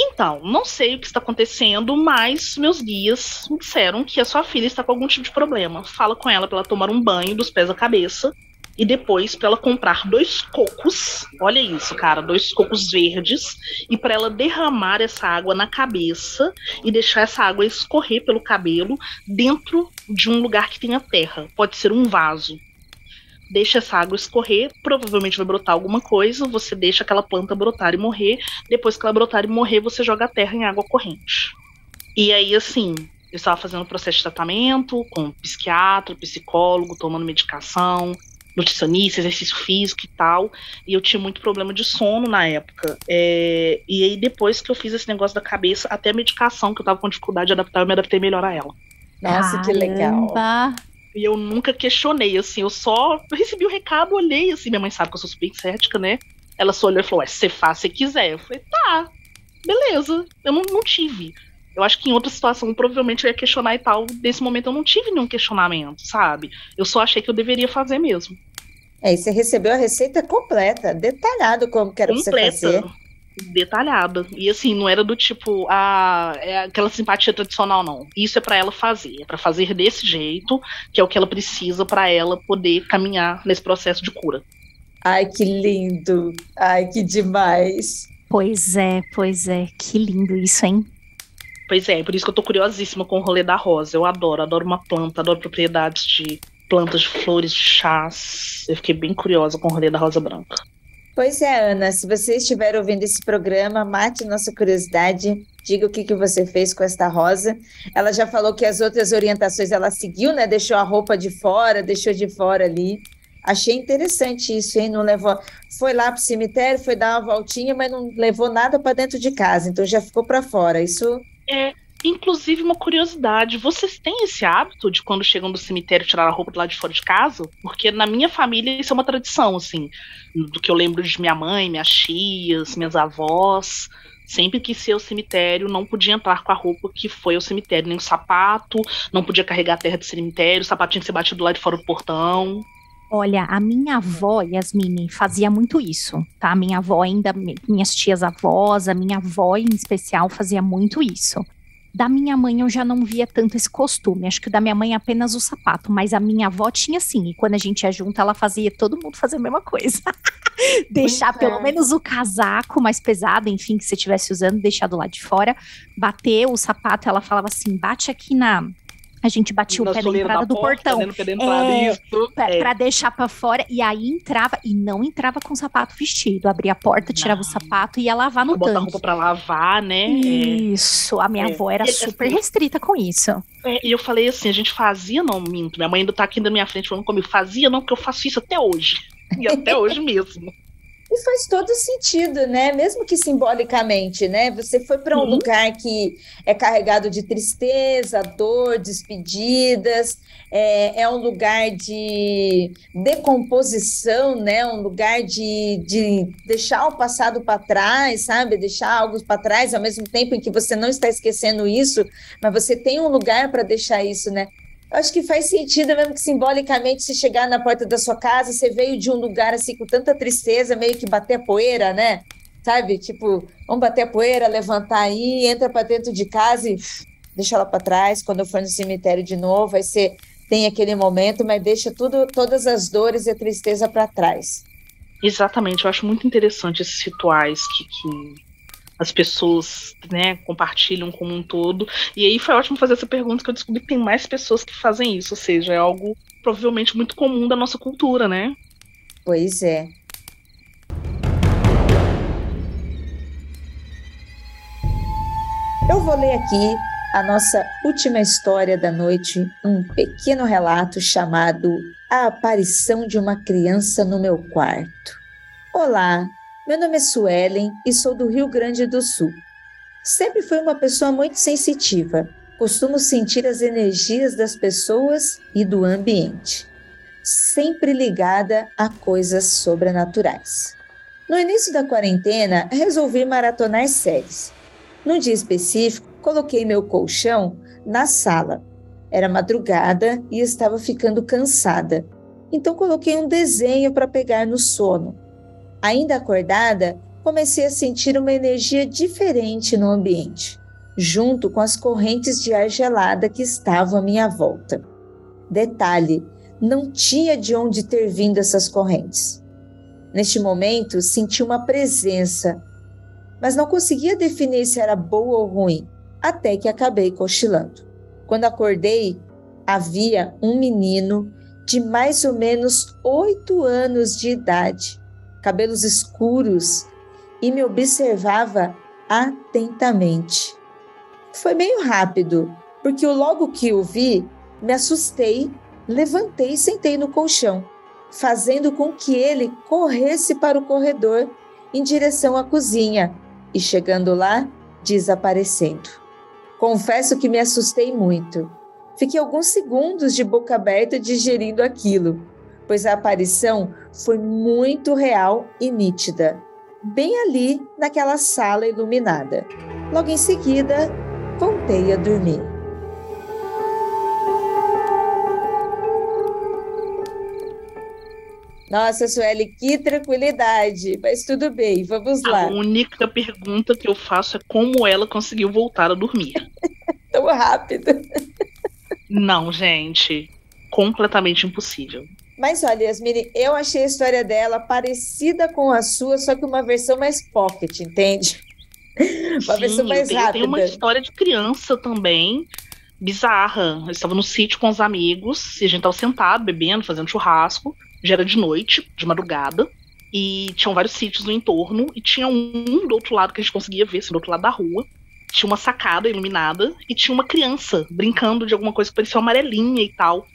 Então, não sei o que está acontecendo, mas meus guias me disseram que a sua filha está com algum tipo de problema. Fala com ela para ela tomar um banho dos pés à cabeça e depois para ela comprar dois cocos. Olha isso, cara, dois cocos verdes e para ela derramar essa água na cabeça e deixar essa água escorrer pelo cabelo dentro de um lugar que tenha terra. Pode ser um vaso. Deixa essa água escorrer, provavelmente vai brotar alguma coisa, você deixa aquela planta brotar e morrer. Depois que ela brotar e morrer, você joga a terra em água corrente. E aí, assim, eu estava fazendo processo de tratamento com psiquiatra, psicólogo, tomando medicação, nutricionista, exercício físico e tal, e eu tinha muito problema de sono na época. É, e aí, depois que eu fiz esse negócio da cabeça, até a medicação, que eu tava com dificuldade de adaptar, eu me adaptei melhor a ela. Nossa, Caramba. que legal. E eu nunca questionei, assim, eu só recebi o recado, olhei, assim, minha mãe sabe que eu sou super cética, né? Ela só olhou e falou, ué, você faz se quiser. Eu falei, tá, beleza. Eu não, não tive. Eu acho que em outra situação provavelmente eu ia questionar e tal. Nesse momento eu não tive nenhum questionamento, sabe? Eu só achei que eu deveria fazer mesmo. É, e você recebeu a receita completa, detalhado como que era completa, você fazer. Detalhada. E assim, não era do tipo, a, ah, é aquela simpatia tradicional, não. Isso é para ela fazer. É para fazer desse jeito, que é o que ela precisa para ela poder caminhar nesse processo de cura. Ai, que lindo! Ai, que demais! Pois é, pois é, que lindo isso, hein? Pois é, por isso que eu tô curiosíssima com o rolê da rosa. Eu adoro, adoro uma planta, adoro propriedades de plantas, de flores, de chás. Eu fiquei bem curiosa com o rolê da rosa branca. Pois é, Ana, se você estiver ouvindo esse programa, mate nossa curiosidade, diga o que, que você fez com esta rosa. Ela já falou que as outras orientações ela seguiu, né? Deixou a roupa de fora, deixou de fora ali. Achei interessante isso, hein? Não levou. Foi lá para o cemitério, foi dar uma voltinha, mas não levou nada para dentro de casa, então já ficou para fora. Isso. É, inclusive uma curiosidade. Vocês têm esse hábito de quando chegam do cemitério tirar a roupa do lado de fora de casa? Porque na minha família isso é uma tradição, assim, do que eu lembro de minha mãe, minhas tias, minhas avós. Sempre que ser ao cemitério, não podia entrar com a roupa que foi ao cemitério, nem o sapato, não podia carregar a terra do cemitério, o sapato tinha que ser batido lá de fora do portão. Olha, a minha avó, Yasmine, fazia muito isso, tá? A minha avó ainda, minhas tias avós, a minha avó em especial fazia muito isso. Da minha mãe eu já não via tanto esse costume. Acho que da minha mãe apenas o sapato, mas a minha avó tinha sim. E quando a gente ia junto, ela fazia todo mundo fazer a mesma coisa. deixar Muito pelo é. menos o casaco mais pesado, enfim, que você estivesse usando, deixar do lado de fora, bater o sapato. Ela falava assim: bate aqui na a gente batia o pé da entrada do porta, portão. É, pra, é. pra, deixar pra fora. E aí entrava, e não entrava com o sapato vestido. Abria a porta, tirava não. o sapato e ia lavar no tanque. Botar roupa pra lavar, né? Isso. A minha é. avó era super assim, restrita com isso. É, e eu falei assim, a gente fazia, não minto. Minha mãe ainda tá aqui na minha frente falando comigo. Fazia não, porque eu faço isso até hoje. E até hoje mesmo. E faz todo sentido, né? Mesmo que simbolicamente, né? Você foi para um uhum. lugar que é carregado de tristeza, dor, despedidas, é, é um lugar de decomposição, né? Um lugar de, de deixar o passado para trás, sabe? Deixar algo para trás, ao mesmo tempo em que você não está esquecendo isso, mas você tem um lugar para deixar isso, né? Acho que faz sentido mesmo que simbolicamente se chegar na porta da sua casa, você veio de um lugar assim com tanta tristeza, meio que bater a poeira, né? Sabe? Tipo, vamos bater a poeira, levantar aí, entra para dentro de casa e deixa ela para trás. Quando eu for no cemitério de novo, aí você tem aquele momento, mas deixa tudo, todas as dores e a tristeza para trás. Exatamente, eu acho muito interessante esses rituais que, que as pessoas né, compartilham como um todo. E aí foi ótimo fazer essa pergunta, que eu descobri que tem mais pessoas que fazem isso, ou seja, é algo provavelmente muito comum da nossa cultura, né? Pois é. Eu vou ler aqui a nossa última história da noite, um pequeno relato chamado A Aparição de uma Criança no Meu Quarto. Olá, meu nome é Suelen e sou do Rio Grande do Sul. Sempre fui uma pessoa muito sensitiva. Costumo sentir as energias das pessoas e do ambiente, sempre ligada a coisas sobrenaturais. No início da quarentena, resolvi maratonar séries. Num dia específico, coloquei meu colchão na sala. Era madrugada e estava ficando cansada. Então coloquei um desenho para pegar no sono. Ainda acordada, comecei a sentir uma energia diferente no ambiente, junto com as correntes de ar gelada que estavam à minha volta. Detalhe: não tinha de onde ter vindo essas correntes. Neste momento, senti uma presença, mas não conseguia definir se era boa ou ruim, até que acabei cochilando. Quando acordei, havia um menino de mais ou menos oito anos de idade cabelos escuros, e me observava atentamente. Foi meio rápido, porque logo que o vi, me assustei, levantei e sentei no colchão, fazendo com que ele corresse para o corredor em direção à cozinha e, chegando lá, desaparecendo. Confesso que me assustei muito. Fiquei alguns segundos de boca aberta digerindo aquilo pois a aparição foi muito real e nítida, bem ali naquela sala iluminada. Logo em seguida, voltei a dormir. Nossa, Sueli, que tranquilidade, mas tudo bem, vamos lá. A única pergunta que eu faço é como ela conseguiu voltar a dormir. Tão rápido. Não, gente, completamente impossível. Mas olha, Yasmini, eu achei a história dela parecida com a sua, só que uma versão mais pocket, entende? uma Sim, versão mais rápida. Tem uma história de criança também, bizarra. Eu estava no sítio com os amigos, e a gente estava sentado, bebendo, fazendo churrasco. Já era de noite, de madrugada. E tinham vários sítios no entorno, e tinha um do outro lado que a gente conseguia ver, assim, do outro lado da rua. Tinha uma sacada iluminada, e tinha uma criança brincando de alguma coisa que parecia amarelinha e tal.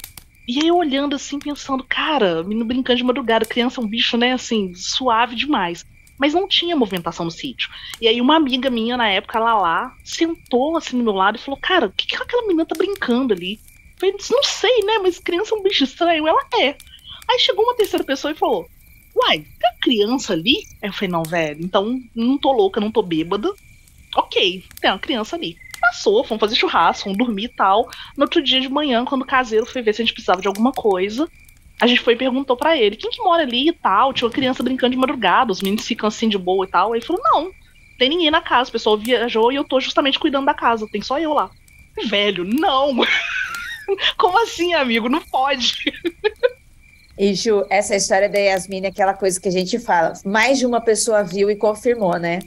E aí eu olhando assim, pensando, cara, menino brincando de madrugada, criança é um bicho, né, assim, suave demais. Mas não tinha movimentação no sítio. E aí uma amiga minha, na época, ela lá, sentou assim do meu lado e falou, cara, o que, que aquela menina tá brincando ali? Eu falei, não sei, né, mas criança é um bicho estranho. Ela é. Aí chegou uma terceira pessoa e falou, uai, tem criança ali? Aí eu falei, não, velho, então não tô louca, não tô bêbada. Ok, tem uma criança ali passou, fomos fazer churrasco, fomos dormir e tal. No outro dia de manhã, quando o caseiro foi ver se a gente precisava de alguma coisa, a gente foi e perguntou para ele, quem que mora ali e tal? Tinha uma criança brincando de madrugada, os meninos ficam assim de boa e tal. Aí ele falou, não, tem ninguém na casa, o pessoal viajou e eu tô justamente cuidando da casa, tem só eu lá. Velho, não! Como assim, amigo? Não pode. E Ju, essa história da Yasmin é aquela coisa que a gente fala. Mais de uma pessoa viu e confirmou, né?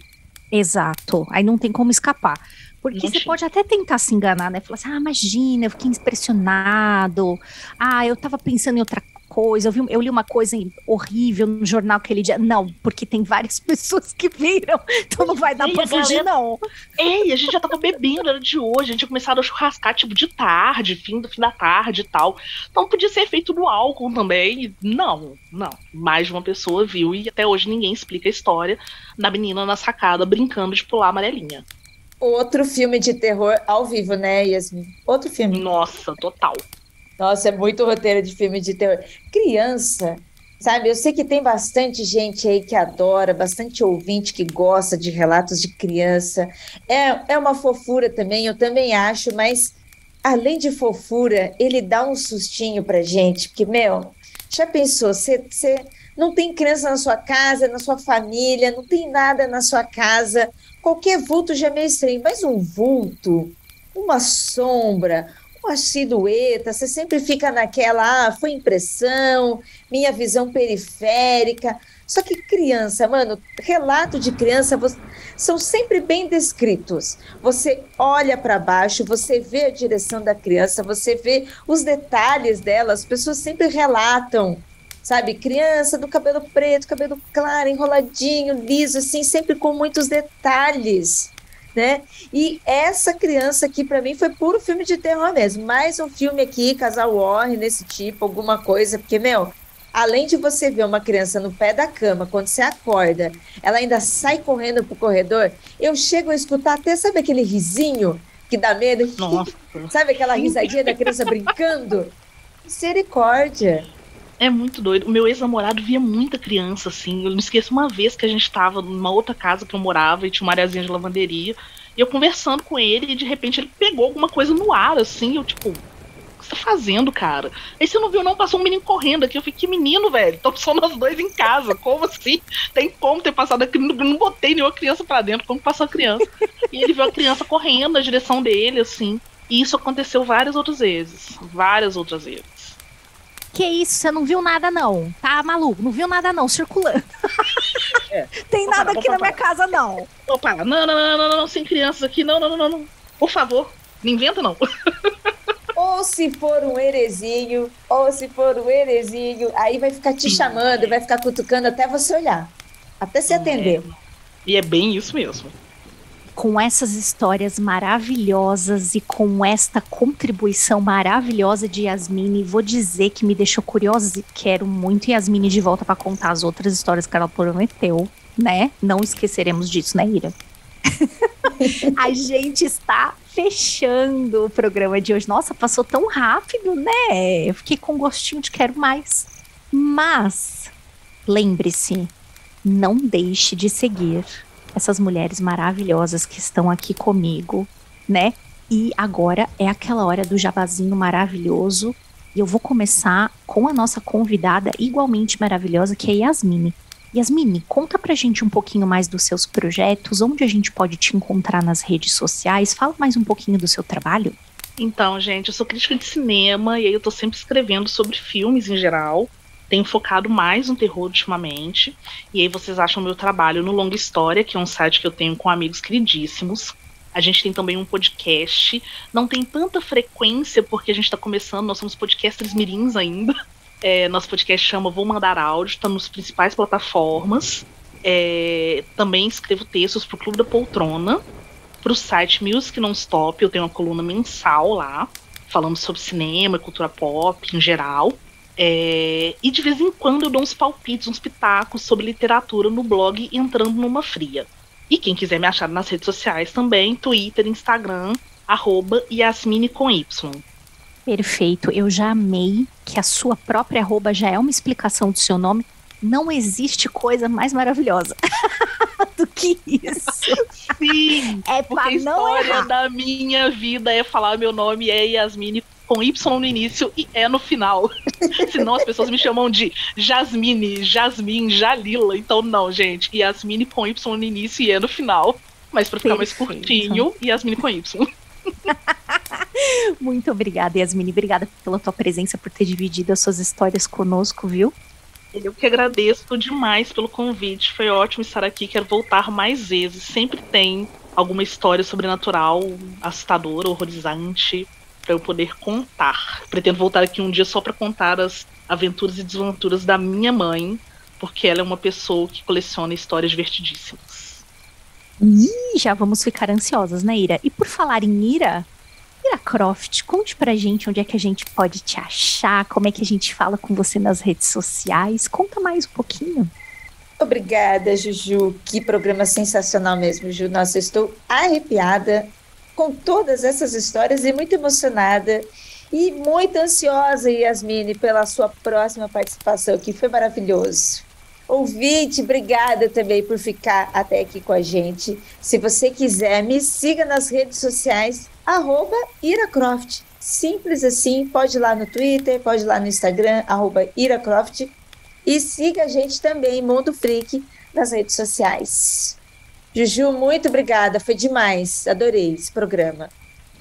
Exato. Aí não tem como escapar. Porque você pode até tentar se enganar, né? Falar assim, ah, imagina, eu fiquei impressionado. Ah, eu tava pensando em outra coisa, eu, vi, eu li uma coisa horrível no jornal aquele dia. Não, porque tem várias pessoas que viram, então não vai dar Ei, pra fugir, galera... não. Ei, a gente já tava bebendo, era de hoje, a gente tinha começado a churrascar, tipo, de tarde, fim do fim da tarde e tal. Então podia ser feito no álcool também. Não, não. Mais de uma pessoa viu e até hoje ninguém explica a história da menina na sacada brincando de pular amarelinha. Outro filme de terror ao vivo, né, Yasmin? Outro filme. Nossa, total. Nossa, é muito roteiro de filme de terror. Criança, sabe? Eu sei que tem bastante gente aí que adora, bastante ouvinte que gosta de relatos de criança. É, é uma fofura também, eu também acho, mas além de fofura, ele dá um sustinho pra gente, porque, meu, já pensou, você não tem criança na sua casa, na sua família, não tem nada na sua casa, qualquer vulto já é meio estranho, mas um vulto, uma sombra, uma silhueta, você sempre fica naquela, ah, foi impressão, minha visão periférica. Só que criança, mano, relato de criança você, são sempre bem descritos. Você olha para baixo, você vê a direção da criança, você vê os detalhes dela, as pessoas sempre relatam sabe? Criança do cabelo preto, cabelo claro, enroladinho, liso, assim, sempre com muitos detalhes, né? E essa criança aqui, para mim, foi puro filme de terror mesmo. Mais um filme aqui, casal Warren, nesse tipo, alguma coisa, porque, meu, além de você ver uma criança no pé da cama, quando você acorda, ela ainda sai correndo pro corredor, eu chego a escutar até, sabe aquele risinho que dá medo? Sabe aquela risadinha da criança brincando? Misericórdia. É muito doido. O meu ex-namorado via muita criança, assim. Eu não esqueço uma vez que a gente tava numa outra casa que eu morava e tinha uma areazinha de lavanderia. E eu conversando com ele e de repente ele pegou alguma coisa no ar, assim. Eu, tipo, o que você tá fazendo, cara? Aí você não viu, não? Passou um menino correndo aqui. Eu fiquei, que menino, velho? Tô só nós dois em casa. Como assim? Tem como ter passado aqui? Não, não botei nenhuma criança pra dentro. Como passou a criança? E ele viu a criança correndo na direção dele, assim. E isso aconteceu várias outras vezes. Várias outras vezes. Que isso, você não viu nada não. Tá maluco, não viu nada não, circulando. É. Tem nada parar, aqui na minha casa não. Opa, não, não, não, não, não, sem crianças aqui, não, não, não, não. Por favor, não inventa não. ou se for um heresinho, ou se for um heresinho, aí vai ficar te chamando, vai ficar cutucando até você olhar. Até se atender. É. E é bem isso mesmo com essas histórias maravilhosas e com esta contribuição maravilhosa de Yasmine, vou dizer que me deixou curiosa e quero muito Yasmine de volta para contar as outras histórias que ela prometeu, né? Não esqueceremos disso, né, Ira? a gente está fechando o programa de hoje. Nossa, passou tão rápido, né? Eu fiquei com gostinho de quero mais. Mas lembre-se, não deixe de seguir essas mulheres maravilhosas que estão aqui comigo, né? E agora é aquela hora do jabazinho maravilhoso. E eu vou começar com a nossa convidada igualmente maravilhosa, que é Yasmine. Yasmine, conta pra gente um pouquinho mais dos seus projetos, onde a gente pode te encontrar nas redes sociais. Fala mais um pouquinho do seu trabalho. Então, gente, eu sou crítica de cinema e aí eu tô sempre escrevendo sobre filmes em geral tenho focado mais no terror ultimamente. E aí vocês acham meu trabalho no Longa História, que é um site que eu tenho com amigos queridíssimos. A gente tem também um podcast. Não tem tanta frequência, porque a gente está começando, nós somos podcasters mirins ainda. É, nosso podcast chama Vou Mandar Áudio, está nos principais plataformas. É, também escrevo textos para o Clube da Poltrona, para o site Music Non Stop, eu tenho uma coluna mensal lá. falamos sobre cinema, cultura pop em geral. É, e de vez em quando eu dou uns palpites, uns pitacos sobre literatura no blog Entrando numa Fria. E quem quiser me achar nas redes sociais também, Twitter, Instagram, arroba Yasmine com Y. Perfeito, eu já amei que a sua própria arroba já é uma explicação do seu nome. Não existe coisa mais maravilhosa do que isso. Sim, é porque a história da minha vida é falar meu nome é Yasmine com Y no início e E no final. Senão as pessoas me chamam de Jasmine, Jasmine, Jalila. Então não, gente. Yasmine com Y no início e E no final. Mas pra ficar Perfeito. mais curtinho, Yasmine com Y. Muito obrigada, Yasmine. Obrigada pela tua presença, por ter dividido as suas histórias conosco, viu? Eu que agradeço demais pelo convite. Foi ótimo estar aqui. Quero voltar mais vezes. Sempre tem alguma história sobrenatural, assustadora, horrorizante, para eu poder contar. Pretendo voltar aqui um dia só para contar as aventuras e desventuras da minha mãe, porque ela é uma pessoa que coleciona histórias divertidíssimas. Ih, já vamos ficar ansiosas, né, Ira? E por falar em Ira, Ira Croft, conte pra gente onde é que a gente pode te achar, como é que a gente fala com você nas redes sociais. Conta mais um pouquinho. Obrigada, Juju. Que programa sensacional mesmo, Ju. Nossa, estou arrepiada com todas essas histórias e muito emocionada e muito ansiosa, Yasmine, pela sua próxima participação, que foi maravilhoso. Ouvinte, obrigada também por ficar até aqui com a gente. Se você quiser, me siga nas redes sociais, arroba Iracroft. Simples assim, pode ir lá no Twitter, pode ir lá no Instagram, arroba Iracroft. E siga a gente também, Mundo Freak, nas redes sociais. Juju, muito obrigada, foi demais. Adorei esse programa.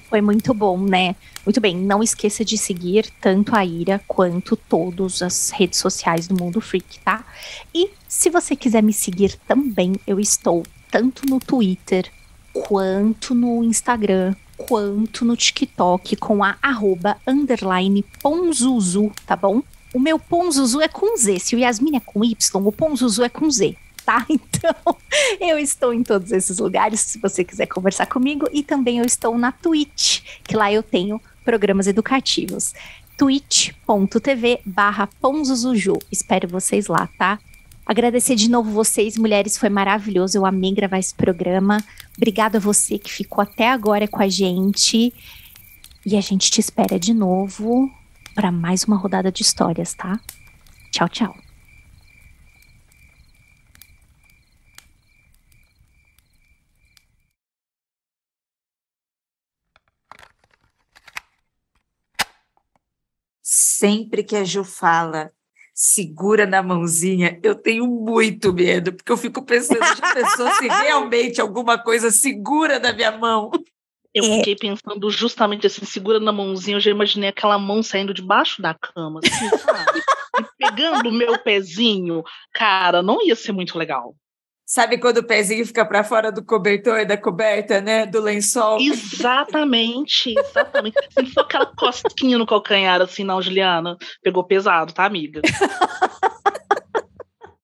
Foi muito bom, né? Muito bem, não esqueça de seguir tanto a Ira quanto todas as redes sociais do Mundo Freak, tá? E se você quiser me seguir também, eu estou tanto no Twitter, quanto no Instagram, quanto no TikTok com a arroba underline ponzuzu, tá bom? O meu ponzuzu é com Z, se o Yasmin é com Y, o ponzuzu é com Z tá? Então, eu estou em todos esses lugares, se você quiser conversar comigo, e também eu estou na Twitch, que lá eu tenho programas educativos. twitch.tv barra Ponzuzuju. Espero vocês lá, tá? Agradecer de novo vocês, mulheres, foi maravilhoso. Eu amei gravar esse programa. Obrigada a você que ficou até agora com a gente. E a gente te espera de novo para mais uma rodada de histórias, tá? Tchau, tchau. Sempre que a Ju fala segura na mãozinha, eu tenho muito medo, porque eu fico pensando de pessoa se realmente alguma coisa segura na minha mão. Eu é. fiquei pensando justamente assim, segura na mãozinha, eu já imaginei aquela mão saindo debaixo da cama, assim, sabe? e pegando o meu pezinho. Cara, não ia ser muito legal. Sabe quando o pezinho fica para fora do cobertor, da coberta, né? Do lençol? Exatamente, exatamente. Sentiu aquela cosquinha no calcanhar, assim, não, Juliana. Pegou pesado, tá, amiga?